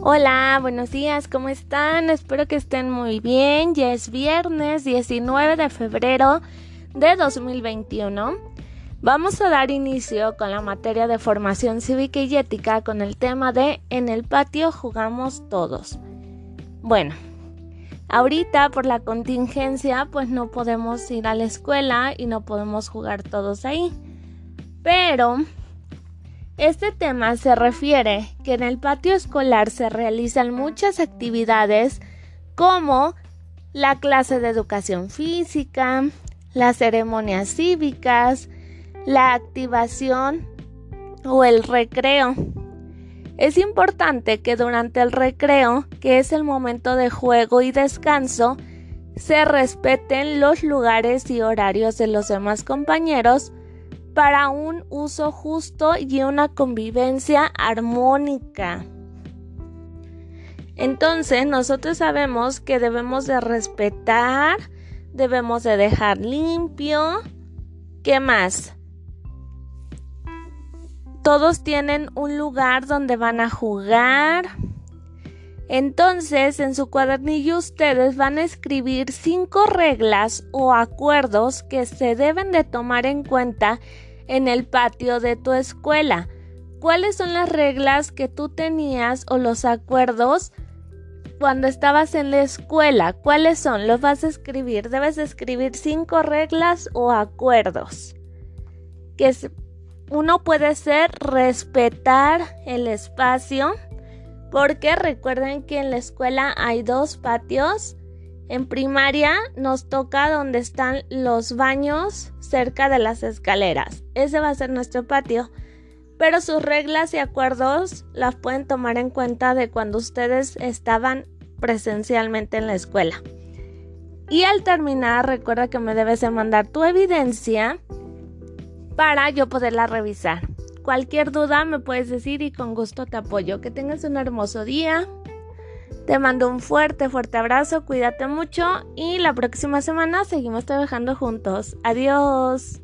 Hola, buenos días, ¿cómo están? Espero que estén muy bien. Ya es viernes 19 de febrero de 2021. Vamos a dar inicio con la materia de formación cívica y ética con el tema de En el patio jugamos todos. Bueno, ahorita por la contingencia pues no podemos ir a la escuela y no podemos jugar todos ahí. Pero este tema se refiere que en el patio escolar se realizan muchas actividades como la clase de educación física, las ceremonias cívicas, la activación o el recreo. Es importante que durante el recreo, que es el momento de juego y descanso, se respeten los lugares y horarios de los demás compañeros para un uso justo y una convivencia armónica. Entonces nosotros sabemos que debemos de respetar, debemos de dejar limpio. ¿Qué más? Todos tienen un lugar donde van a jugar. Entonces, en su cuadernillo ustedes van a escribir cinco reglas o acuerdos que se deben de tomar en cuenta en el patio de tu escuela. ¿Cuáles son las reglas que tú tenías o los acuerdos cuando estabas en la escuela? ¿Cuáles son? Los vas a escribir. Debes escribir cinco reglas o acuerdos. Que uno puede ser respetar el espacio. Porque recuerden que en la escuela hay dos patios en primaria nos toca donde están los baños cerca de las escaleras. Ese va a ser nuestro patio. Pero sus reglas y acuerdos las pueden tomar en cuenta de cuando ustedes estaban presencialmente en la escuela. Y al terminar, recuerda que me debes de mandar tu evidencia para yo poderla revisar. Cualquier duda me puedes decir y con gusto te apoyo. Que tengas un hermoso día. Te mando un fuerte, fuerte abrazo, cuídate mucho y la próxima semana seguimos trabajando juntos. Adiós.